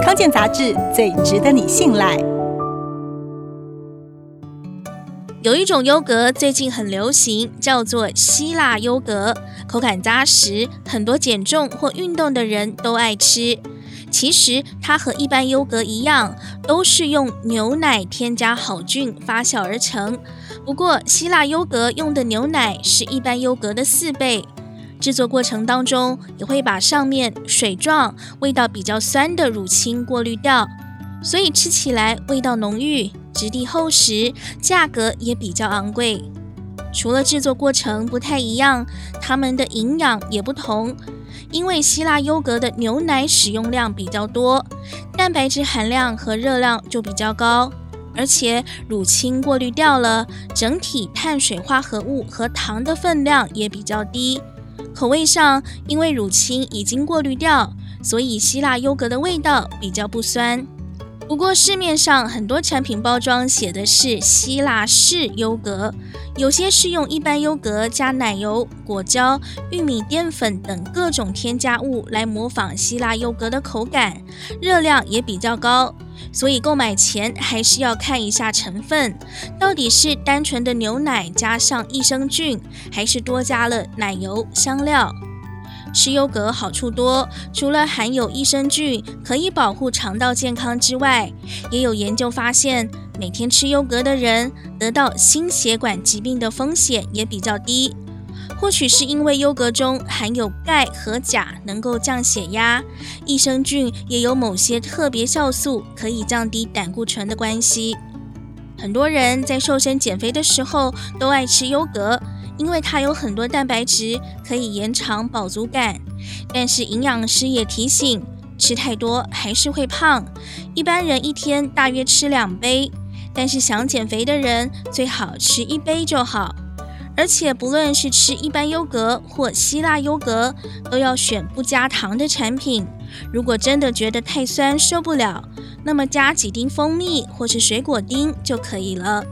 康健杂志最值得你信赖。有一种优格最近很流行，叫做希腊优格，口感扎实，很多减重或运动的人都爱吃。其实它和一般优格一样，都是用牛奶添加好菌发酵而成。不过希腊优格用的牛奶是一般优格的四倍。制作过程当中也会把上面水状、味道比较酸的乳清过滤掉，所以吃起来味道浓郁。质地厚实，价格也比较昂贵。除了制作过程不太一样，它们的营养也不同。因为希腊优格的牛奶使用量比较多，蛋白质含量和热量就比较高，而且乳清过滤掉了，整体碳水化合物和糖的分量也比较低。口味上，因为乳清已经过滤掉，所以希腊优格的味道比较不酸。不过市面上很多产品包装写的是希腊式优格，有些是用一般优格加奶油、果胶、玉米淀粉等各种添加物来模仿希腊优格的口感，热量也比较高，所以购买前还是要看一下成分，到底是单纯的牛奶加上益生菌，还是多加了奶油、香料。吃优格好处多，除了含有益生菌可以保护肠道健康之外，也有研究发现，每天吃优格的人得到心血管疾病的风险也比较低。或许是因为优格中含有钙和钾，能够降血压；益生菌也有某些特别酵素可以降低胆固醇的关系。很多人在瘦身减肥的时候都爱吃优格。因为它有很多蛋白质，可以延长饱足感。但是营养师也提醒，吃太多还是会胖。一般人一天大约吃两杯，但是想减肥的人最好吃一杯就好。而且不论是吃一般优格或希腊优格，都要选不加糖的产品。如果真的觉得太酸受不了，那么加几丁蜂蜜或是水果丁就可以了。